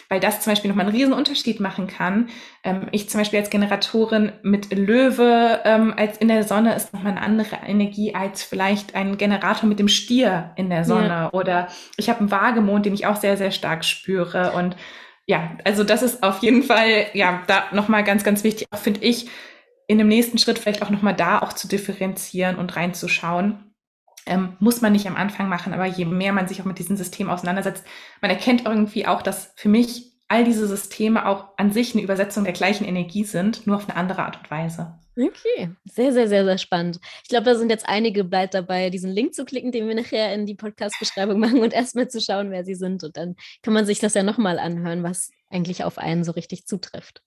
weil das zum Beispiel nochmal einen riesen Unterschied machen kann. Ähm, ich zum Beispiel als Generatorin mit Löwe ähm, als in der Sonne ist nochmal eine andere Energie als vielleicht ein Generator mit dem Stier in der Sonne. Ja. Oder ich habe einen Waagemond, den ich auch sehr, sehr stark spüre. Und ja, also das ist auf jeden Fall, ja, da nochmal ganz, ganz wichtig, finde ich, in dem nächsten Schritt vielleicht auch nochmal da auch zu differenzieren und reinzuschauen. Ähm, muss man nicht am Anfang machen, aber je mehr man sich auch mit diesem System auseinandersetzt, man erkennt irgendwie auch, dass für mich all diese Systeme auch an sich eine Übersetzung der gleichen Energie sind, nur auf eine andere Art und Weise. Okay, sehr, sehr, sehr, sehr spannend. Ich glaube, da sind jetzt einige bald dabei, diesen Link zu klicken, den wir nachher in die Podcast-Beschreibung machen und erstmal zu schauen, wer sie sind. Und dann kann man sich das ja nochmal anhören, was eigentlich auf einen so richtig zutrifft.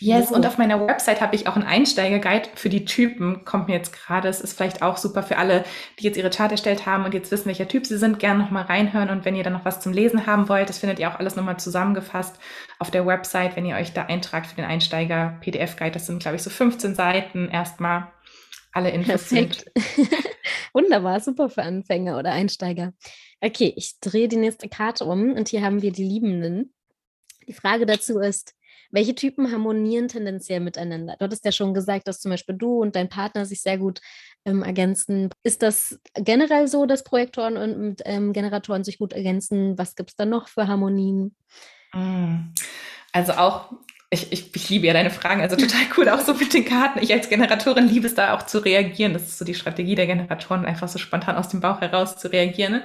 Yes, und auf meiner Website habe ich auch einen Einsteiger-Guide für die Typen, kommt mir jetzt gerade. Es ist vielleicht auch super für alle, die jetzt ihre Chart erstellt haben und jetzt wissen, welcher Typ sie sind, gerne nochmal reinhören. Und wenn ihr dann noch was zum Lesen haben wollt, das findet ihr auch alles nochmal zusammengefasst auf der Website, wenn ihr euch da eintragt für den Einsteiger-PDF-Guide. Das sind, glaube ich, so 15 Seiten erstmal. Alle Infos Perfekt. Wunderbar, super für Anfänger oder Einsteiger. Okay, ich drehe die nächste Karte um und hier haben wir die Liebenden. Die Frage dazu ist, welche Typen harmonieren tendenziell miteinander? Du hattest ja schon gesagt, dass zum Beispiel du und dein Partner sich sehr gut ähm, ergänzen. Ist das generell so, dass Projektoren und ähm, Generatoren sich gut ergänzen? Was gibt es da noch für Harmonien? Mm. Also auch ich, ich, ich liebe ja deine Fragen, also total cool, auch so mit den Karten. Ich als Generatorin liebe es da auch zu reagieren. Das ist so die Strategie der Generatoren, einfach so spontan aus dem Bauch heraus zu reagieren. Ne?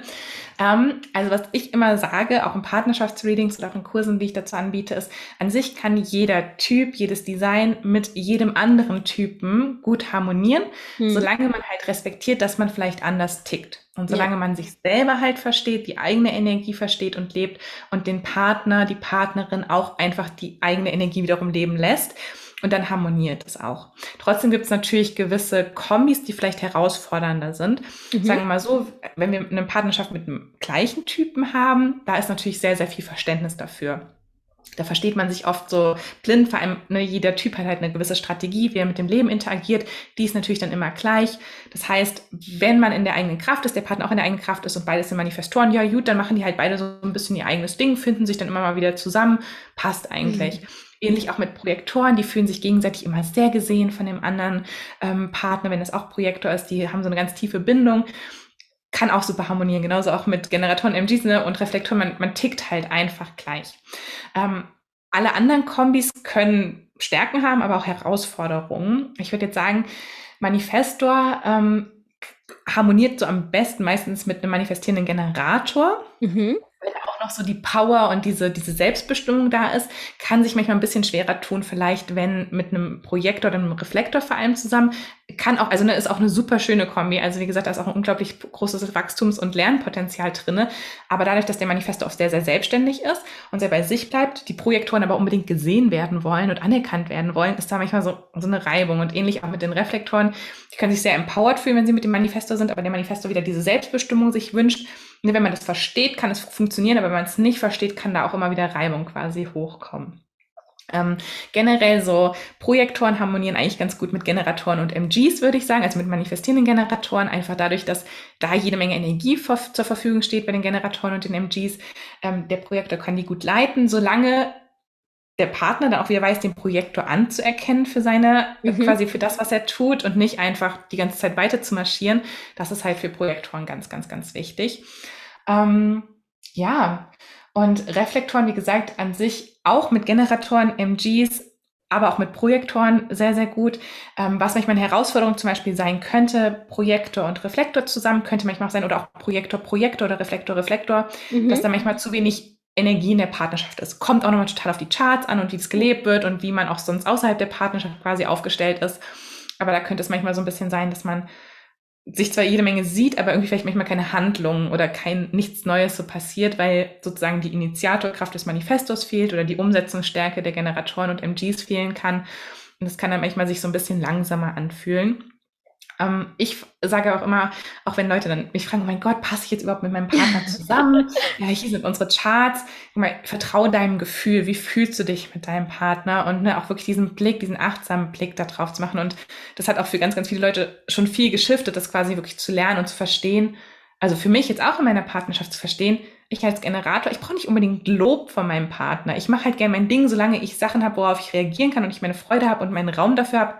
Ähm, also was ich immer sage, auch in Partnerschaftsreadings oder auch in Kursen, die ich dazu anbiete, ist, an sich kann jeder Typ, jedes Design mit jedem anderen Typen gut harmonieren, hm. solange man halt respektiert, dass man vielleicht anders tickt. Und solange ja. man sich selber halt versteht, die eigene Energie versteht und lebt und den Partner, die Partnerin auch einfach die eigene Energie wiederum leben lässt. Und dann harmoniert es auch. Trotzdem gibt es natürlich gewisse Kombis, die vielleicht herausfordernder sind. Mhm. Sagen wir mal so, wenn wir eine Partnerschaft mit einem gleichen Typen haben, da ist natürlich sehr, sehr viel Verständnis dafür. Da versteht man sich oft so blind, vor allem ne, jeder Typ hat halt eine gewisse Strategie, wie er mit dem Leben interagiert. Die ist natürlich dann immer gleich. Das heißt, wenn man in der eigenen Kraft ist, der Partner auch in der eigenen Kraft ist und beide sind Manifestoren, ja gut, dann machen die halt beide so ein bisschen ihr eigenes Ding, finden sich dann immer mal wieder zusammen, passt eigentlich. Mhm. Ähnlich auch mit Projektoren, die fühlen sich gegenseitig immer sehr gesehen von dem anderen ähm, Partner, wenn es auch Projektor ist, die haben so eine ganz tiefe Bindung kann auch super harmonieren, genauso auch mit Generatoren, MGs ne, und Reflektoren, man, man tickt halt einfach gleich. Ähm, alle anderen Kombis können Stärken haben, aber auch Herausforderungen. Ich würde jetzt sagen, Manifestor ähm, harmoniert so am besten meistens mit einem manifestierenden Generator. Mhm wenn auch noch so die Power und diese, diese Selbstbestimmung da ist, kann sich manchmal ein bisschen schwerer tun, vielleicht wenn mit einem Projektor oder einem Reflektor vor allem zusammen, kann auch, also ne, ist auch eine super schöne Kombi. Also wie gesagt, da ist auch ein unglaublich großes Wachstums- und Lernpotenzial drinne. Aber dadurch, dass der Manifesto auch sehr, sehr selbstständig ist und sehr bei sich bleibt, die Projektoren aber unbedingt gesehen werden wollen und anerkannt werden wollen, ist da manchmal so, so eine Reibung. Und ähnlich auch mit den Reflektoren. Die können sich sehr empowered fühlen, wenn sie mit dem Manifesto sind, aber der Manifesto wieder diese Selbstbestimmung sich wünscht wenn man das versteht, kann es funktionieren, aber wenn man es nicht versteht, kann da auch immer wieder Reibung quasi hochkommen. Ähm, generell so Projektoren harmonieren eigentlich ganz gut mit Generatoren und MGs, würde ich sagen, also mit manifestierenden Generatoren, einfach dadurch, dass da jede Menge Energie vor, zur Verfügung steht bei den Generatoren und den MGs. Ähm, der Projektor kann die gut leiten, solange der Partner dann auch wieder weiß, den Projektor anzuerkennen für seine, mhm. quasi für das, was er tut und nicht einfach die ganze Zeit weiter zu marschieren. Das ist halt für Projektoren ganz, ganz, ganz wichtig. Ähm, ja, und Reflektoren, wie gesagt, an sich auch mit Generatoren, MGs, aber auch mit Projektoren sehr, sehr gut. Ähm, was manchmal eine Herausforderung zum Beispiel sein könnte, Projektor und Reflektor zusammen, könnte manchmal auch sein, oder auch Projektor, Projektor oder Reflektor, Reflektor, mhm. dass da manchmal zu wenig Energie in der Partnerschaft ist. Kommt auch nochmal total auf die Charts an und wie es gelebt wird und wie man auch sonst außerhalb der Partnerschaft quasi aufgestellt ist. Aber da könnte es manchmal so ein bisschen sein, dass man sich zwar jede Menge sieht, aber irgendwie vielleicht manchmal keine Handlung oder kein nichts Neues so passiert, weil sozusagen die Initiatorkraft des Manifestos fehlt oder die Umsetzungsstärke der Generatoren und MGs fehlen kann. Und das kann dann manchmal sich so ein bisschen langsamer anfühlen. Ähm, ich sage auch immer, auch wenn Leute dann mich fragen, oh mein Gott, passe ich jetzt überhaupt mit meinem Partner zusammen? ja, hier sind unsere Charts. Mal, vertraue deinem Gefühl. Wie fühlst du dich mit deinem Partner? Und ne, auch wirklich diesen Blick, diesen achtsamen Blick da drauf zu machen. Und das hat auch für ganz, ganz viele Leute schon viel geschiftet, das quasi wirklich zu lernen und zu verstehen. Also für mich jetzt auch in meiner Partnerschaft zu verstehen, ich als Generator, ich brauche nicht unbedingt Lob von meinem Partner. Ich mache halt gerne mein Ding, solange ich Sachen habe, worauf ich reagieren kann und ich meine Freude habe und meinen Raum dafür habe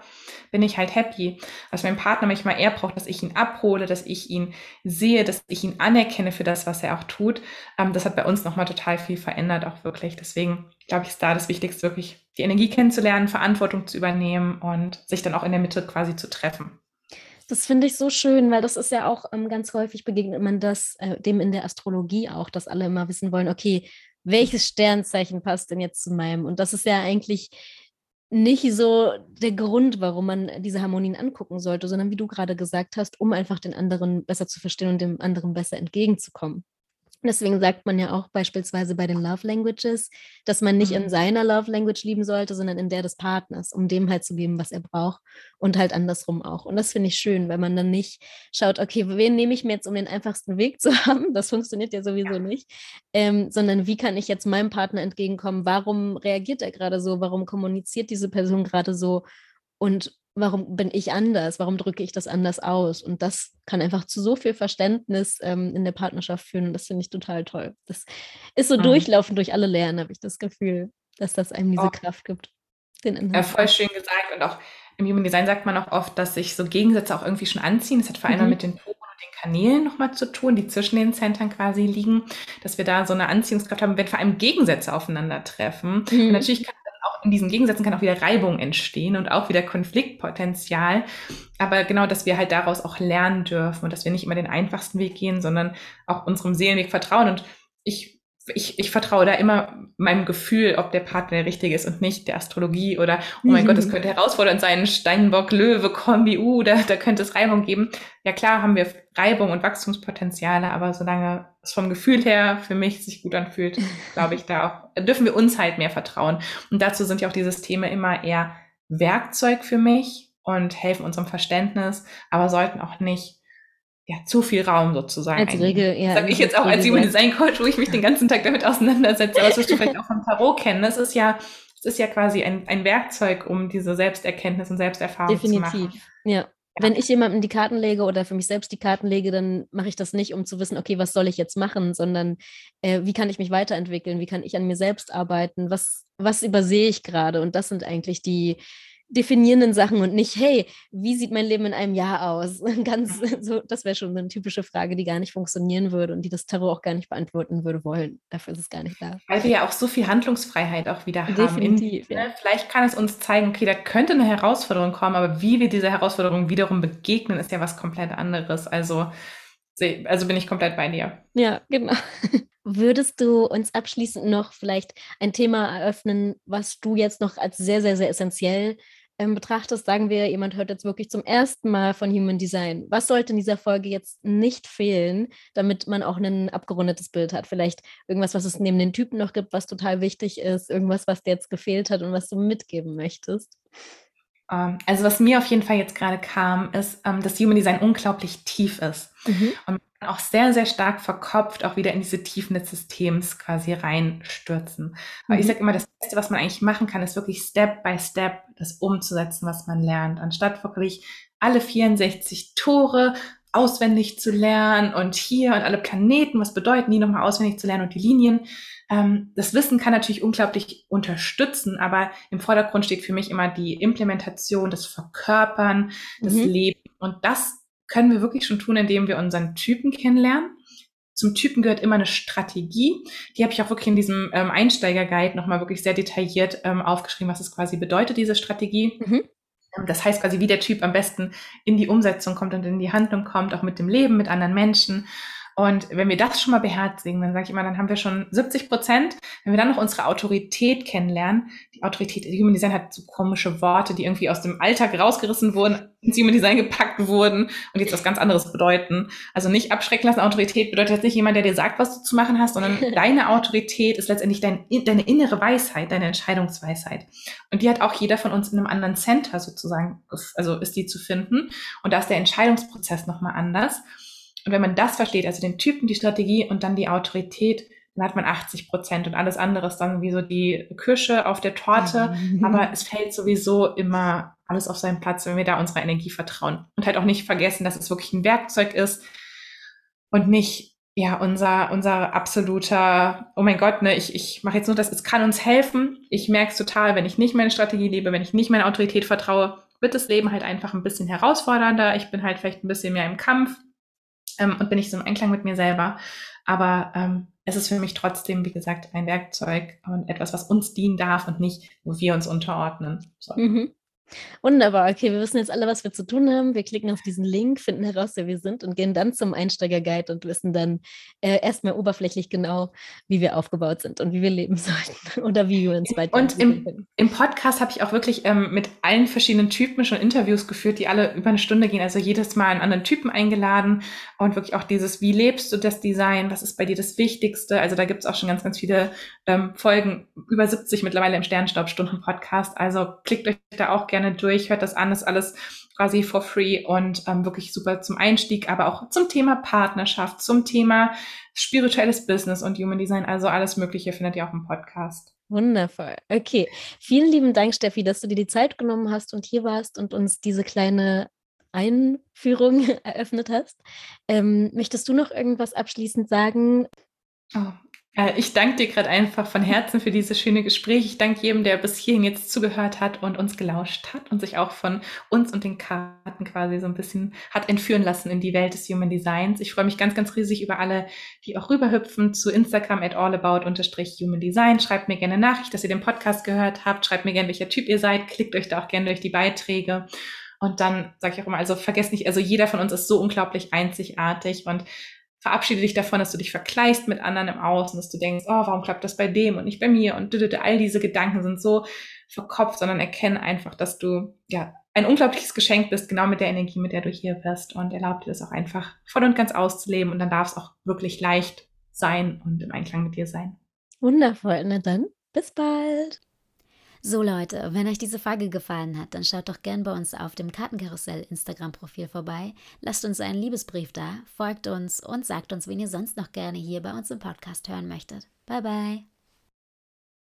bin ich halt happy. Was mein Partner manchmal eher braucht, dass ich ihn abhole, dass ich ihn sehe, dass ich ihn anerkenne für das, was er auch tut. Ähm, das hat bei uns nochmal total viel verändert, auch wirklich. Deswegen glaube ich, ist da das Wichtigste, wirklich die Energie kennenzulernen, Verantwortung zu übernehmen und sich dann auch in der Mitte quasi zu treffen. Das finde ich so schön, weil das ist ja auch ähm, ganz häufig begegnet man das äh, dem in der Astrologie auch, dass alle immer wissen wollen, okay, welches Sternzeichen passt denn jetzt zu meinem? Und das ist ja eigentlich nicht so der Grund, warum man diese Harmonien angucken sollte, sondern wie du gerade gesagt hast, um einfach den anderen besser zu verstehen und dem anderen besser entgegenzukommen. Deswegen sagt man ja auch beispielsweise bei den Love Languages, dass man nicht in mhm. seiner Love Language lieben sollte, sondern in der des Partners, um dem halt zu geben, was er braucht und halt andersrum auch. Und das finde ich schön, weil man dann nicht schaut, okay, wen nehme ich mir jetzt, um den einfachsten Weg zu haben? Das funktioniert ja sowieso nicht, ähm, sondern wie kann ich jetzt meinem Partner entgegenkommen? Warum reagiert er gerade so? Warum kommuniziert diese Person gerade so? Und warum bin ich anders? Warum drücke ich das anders aus? Und das kann einfach zu so viel Verständnis ähm, in der Partnerschaft führen. Das finde ich total toll. Das ist so mhm. durchlaufend durch alle Lernen, habe ich das Gefühl, dass das einem diese oh. Kraft gibt. Den ja, voll schön gesagt. Und auch im Human Design sagt man auch oft, dass sich so Gegensätze auch irgendwie schon anziehen. Das hat vor allem mhm. mit den Poren und den Kanälen nochmal zu tun, die zwischen den Centern quasi liegen, dass wir da so eine Anziehungskraft haben, wenn vor allem Gegensätze aufeinandertreffen. Mhm. Und natürlich kann in diesen Gegensätzen kann auch wieder Reibung entstehen und auch wieder Konfliktpotenzial. Aber genau, dass wir halt daraus auch lernen dürfen und dass wir nicht immer den einfachsten Weg gehen, sondern auch unserem Seelenweg vertrauen. Und ich ich, ich vertraue da immer meinem Gefühl, ob der Partner der richtige ist und nicht der Astrologie oder, oh mein mhm. Gott, das könnte herausfordernd sein, Steinbock, Löwe, Kombi, uh, da, da könnte es Reibung geben. Ja klar haben wir Reibung und Wachstumspotenziale, aber solange es vom Gefühl her für mich sich gut anfühlt, glaube ich, da auch, dürfen wir uns halt mehr vertrauen. Und dazu sind ja auch diese Systeme immer eher Werkzeug für mich und helfen unserem Verständnis, aber sollten auch nicht ja, zu viel Raum sozusagen. Als Regel, ja. Sag ich jetzt auch als Human Design Coach, wo ich mich den ganzen Tag damit auseinandersetze. Aber das wirst du vielleicht auch vom Tarot kennen. Das ist ja, es ist ja quasi ein, ein Werkzeug, um diese Selbsterkenntnis und Selbsterfahrung Definitiv. zu machen. Definitiv, ja. Wenn ich jemandem die Karten lege oder für mich selbst die Karten lege, dann mache ich das nicht, um zu wissen, okay, was soll ich jetzt machen, sondern äh, wie kann ich mich weiterentwickeln, wie kann ich an mir selbst arbeiten, was, was übersehe ich gerade? Und das sind eigentlich die, definierenden Sachen und nicht, hey, wie sieht mein Leben in einem Jahr aus? Ganz so, das wäre schon eine typische Frage, die gar nicht funktionieren würde und die das Tarot auch gar nicht beantworten würde wollen. Dafür ist es gar nicht da. Weil wir ja auch so viel Handlungsfreiheit auch wieder haben. Definitiv. In, ja. ne, Vielleicht kann es uns zeigen, okay, da könnte eine Herausforderung kommen, aber wie wir dieser Herausforderung wiederum begegnen, ist ja was komplett anderes. Also, also bin ich komplett bei dir. Ja, genau. Würdest du uns abschließend noch vielleicht ein Thema eröffnen, was du jetzt noch als sehr, sehr, sehr essentiell ähm, betrachtest? Sagen wir, jemand hört jetzt wirklich zum ersten Mal von Human Design. Was sollte in dieser Folge jetzt nicht fehlen, damit man auch ein abgerundetes Bild hat? Vielleicht irgendwas, was es neben den Typen noch gibt, was total wichtig ist, irgendwas, was dir jetzt gefehlt hat und was du mitgeben möchtest? Ähm, also was mir auf jeden Fall jetzt gerade kam, ist, ähm, dass Human Design unglaublich tief ist. Mhm. Und auch sehr, sehr stark verkopft auch wieder in diese Tiefen des Systems quasi reinstürzen. Weil mhm. ich sage immer, das Beste, was man eigentlich machen kann, ist wirklich Step by Step das umzusetzen, was man lernt, anstatt wirklich alle 64 Tore auswendig zu lernen und hier und alle Planeten, was bedeuten die nochmal auswendig zu lernen und die Linien. Ähm, das Wissen kann natürlich unglaublich unterstützen, aber im Vordergrund steht für mich immer die Implementation, das Verkörpern, das mhm. Leben. Und das können wir wirklich schon tun, indem wir unseren Typen kennenlernen. Zum Typen gehört immer eine Strategie. Die habe ich auch wirklich in diesem ähm, Einsteiger-Guide nochmal wirklich sehr detailliert ähm, aufgeschrieben, was es quasi bedeutet, diese Strategie. Mhm. Ähm, das heißt quasi, wie der Typ am besten in die Umsetzung kommt und in die Handlung kommt, auch mit dem Leben, mit anderen Menschen. Und wenn wir das schon mal beherzigen, dann sage ich immer, dann haben wir schon 70 Prozent. Wenn wir dann noch unsere Autorität kennenlernen, die Autorität, Human Design hat so komische Worte, die irgendwie aus dem Alltag rausgerissen wurden, ins Human Design gepackt wurden und jetzt was ganz anderes bedeuten. Also nicht abschrecken lassen. Autorität bedeutet jetzt nicht jemand, der dir sagt, was du zu machen hast, sondern deine Autorität ist letztendlich dein, deine innere Weisheit, deine Entscheidungsweisheit. Und die hat auch jeder von uns in einem anderen Center sozusagen, also ist die zu finden. Und da ist der Entscheidungsprozess nochmal anders. Und wenn man das versteht, also den Typen, die Strategie und dann die Autorität, dann hat man 80 Prozent und alles andere ist dann wie so die Kirsche auf der Torte. Mhm. Aber es fällt sowieso immer alles auf seinen Platz, wenn wir da unserer Energie vertrauen. Und halt auch nicht vergessen, dass es wirklich ein Werkzeug ist und nicht ja, unser, unser absoluter, oh mein Gott, ne, ich, ich mache jetzt nur das, es kann uns helfen. Ich merke es total, wenn ich nicht meine Strategie lebe, wenn ich nicht meine Autorität vertraue, wird das Leben halt einfach ein bisschen herausfordernder. Ich bin halt vielleicht ein bisschen mehr im Kampf ähm, und bin ich so im Einklang mit mir selber. Aber ähm, es ist für mich trotzdem, wie gesagt, ein Werkzeug und etwas, was uns dienen darf und nicht, wo wir uns unterordnen. Mhm. Wunderbar. Okay, wir wissen jetzt alle, was wir zu tun haben. Wir klicken auf diesen Link, finden heraus, wer wir sind und gehen dann zum Einsteiger-Guide und wissen dann äh, erstmal oberflächlich genau, wie wir aufgebaut sind und wie wir leben sollten oder wie wir uns weiter. Und im, im Podcast habe ich auch wirklich ähm, mit allen verschiedenen Typen schon Interviews geführt, die alle über eine Stunde gehen. Also jedes Mal einen anderen Typen eingeladen und wirklich auch dieses, wie lebst du das Design? Was ist bei dir das Wichtigste? Also da gibt es auch schon ganz, ganz viele ähm, Folgen, über 70 mittlerweile im Sternstaubstunden-Podcast. Also klickt euch da auch gerne durch, hört das an, ist alles quasi for free und ähm, wirklich super zum Einstieg, aber auch zum Thema Partnerschaft, zum Thema spirituelles Business und Human Design, also alles Mögliche findet ihr auch im Podcast. Wundervoll. Okay. Vielen lieben Dank, Steffi, dass du dir die Zeit genommen hast und hier warst und uns diese kleine Einführung eröffnet hast. Ähm, möchtest du noch irgendwas abschließend sagen? Oh, ich danke dir gerade einfach von Herzen für dieses schöne Gespräch. Ich danke jedem, der bis hierhin jetzt zugehört hat und uns gelauscht hat und sich auch von uns und den Karten quasi so ein bisschen hat entführen lassen in die Welt des Human Designs. Ich freue mich ganz, ganz riesig über alle, die auch rüberhüpfen zu Instagram at allabout-human design. Schreibt mir gerne Nachricht, dass ihr den Podcast gehört habt. Schreibt mir gerne, welcher Typ ihr seid. Klickt euch da auch gerne durch die Beiträge. Und dann sage ich auch immer, also vergesst nicht, also jeder von uns ist so unglaublich einzigartig und verabschiede dich davon, dass du dich vergleichst mit anderen im Außen, dass du denkst, oh, warum klappt das bei dem und nicht bei mir und all diese Gedanken sind so verkopft, sondern erkenne einfach, dass du ja ein unglaubliches Geschenk bist, genau mit der Energie, mit der du hier bist und erlaub dir das auch einfach voll und ganz auszuleben und dann darf es auch wirklich leicht sein und im Einklang mit dir sein. Wundervoll, na dann, bis bald. So Leute, wenn euch diese Folge gefallen hat, dann schaut doch gern bei uns auf dem Kartenkarussell Instagram-Profil vorbei, lasst uns einen Liebesbrief da, folgt uns und sagt uns, wen ihr sonst noch gerne hier bei uns im Podcast hören möchtet. Bye bye.